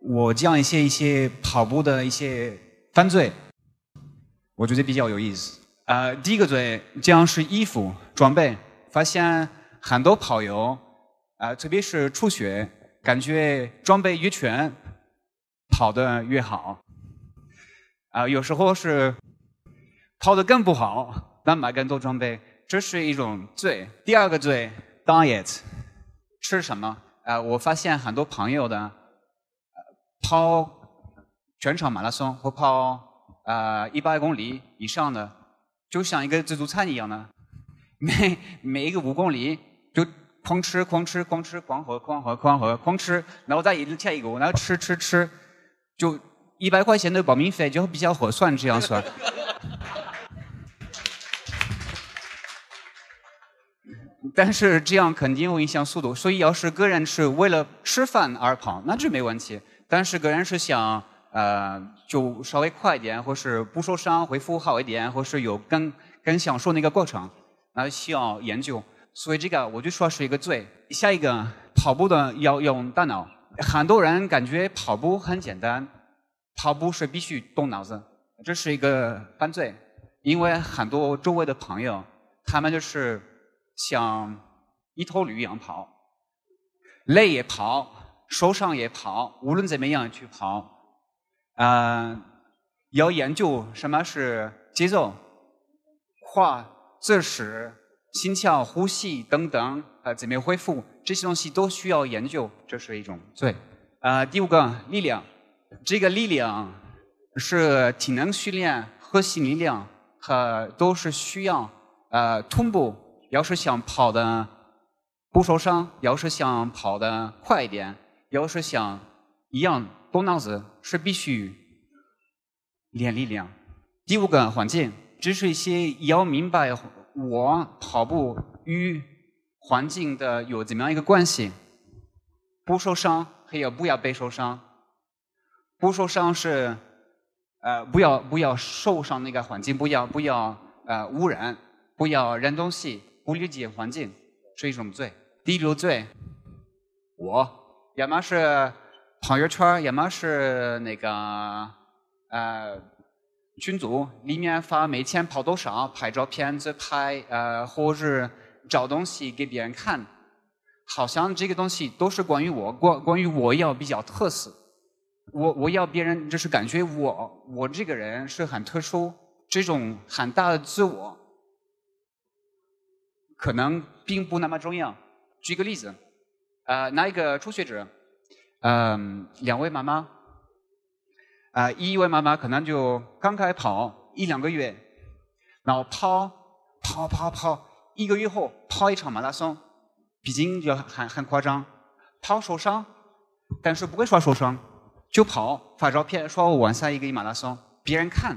我讲一些一些跑步的一些犯罪，我觉得比较有意思。呃，第一个罪讲是衣服装备，发现很多跑友，啊，特别是初学，感觉装备越全，跑得越好。啊，有时候是跑得更不好，那买更多装备，这是一种罪。第二个罪，diet，吃什么？啊，我发现很多朋友的跑全场马拉松或跑啊一百公里以上的，就像一个自助餐一样的，每每一个五公里就狂吃狂吃狂吃狂喝狂喝狂喝狂吃，然后再一下一个，然后吃吃吃，就一百块钱的报名费就比较合算，这样算。但是这样肯定会影响速度，所以要是个人是为了吃饭而跑，那就没问题。但是个人是想呃就稍微快一点，或是不受伤、恢复好一点，或是有更更享受那个过程，那需要研究。所以这个我就说是一个罪。下一个跑步的要用大脑，很多人感觉跑步很简单，跑步是必须动脑子，这是一个犯罪。因为很多周围的朋友，他们就是。像一头驴一样跑，累也跑，受伤也跑，无论怎么样去跑，啊，要研究什么是节奏、跨姿势、心跳、呼吸等等，啊，怎么恢复，这些东西都需要研究，这是一种罪。啊，第五个力量，这个力量是体能训练、核心力量和都是需要呃臀部。要是想跑的不受伤，要是想跑的快一点，要是想一样动脑子，是必须练力量。第五个环境，只是一些要明白我跑步与环境的有怎么样一个关系。不受伤还要不要被受伤？不受伤是呃不要不要受伤那个环境，不要不要呃污染，不要扔东西。不理解环境是一种罪。第六罪，我要么是朋友圈，要么是那个呃群组里面发每天跑多少，拍照片自拍，呃或者找东西给别人看，好像这个东西都是关于我，关关于我要比较特色，我我要别人就是感觉我我这个人是很特殊，这种很大的自我。可能并不那么重要。举个例子，呃，拿一个初学者，嗯，两位妈妈，啊，一位妈妈可能就刚开始跑一两个月，然后跑跑跑跑，一个月后跑一场马拉松，毕竟就很很夸张，跑受伤，但是不会说受伤，就跑发照片说我完赛一个马拉松，别人看，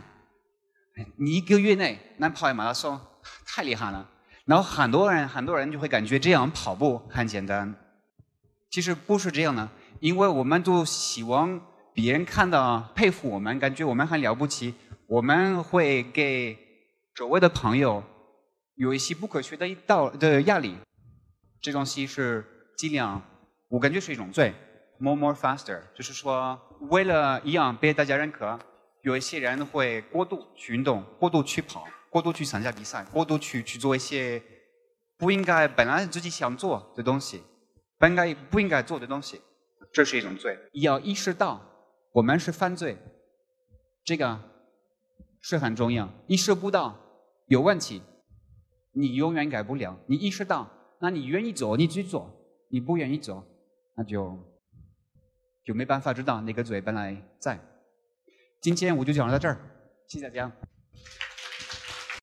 你一个月内能跑一马拉松，太厉害了。然后很多人很多人就会感觉这样跑步很简单，其实不是这样的，因为我们都希望别人看到佩服我们，感觉我们很了不起，我们会给周围的朋友有一些不可取的一道的压力，这东西是尽量，我感觉是一种罪，more more faster，就是说为了一样被大家认可，有一些人会过度去运动，过度去跑。过度去参加比赛，过度去去做一些不应该本来自己想做的东西，本该不应该做的东西，这是一种罪。要意识到我们是犯罪，这个是很重要。意识不到有问题，你永远改不了。你意识到，那你愿意做你去做，你不愿意做，那就就没办法知道那个罪本来在。今天我就讲到这儿，谢谢大家。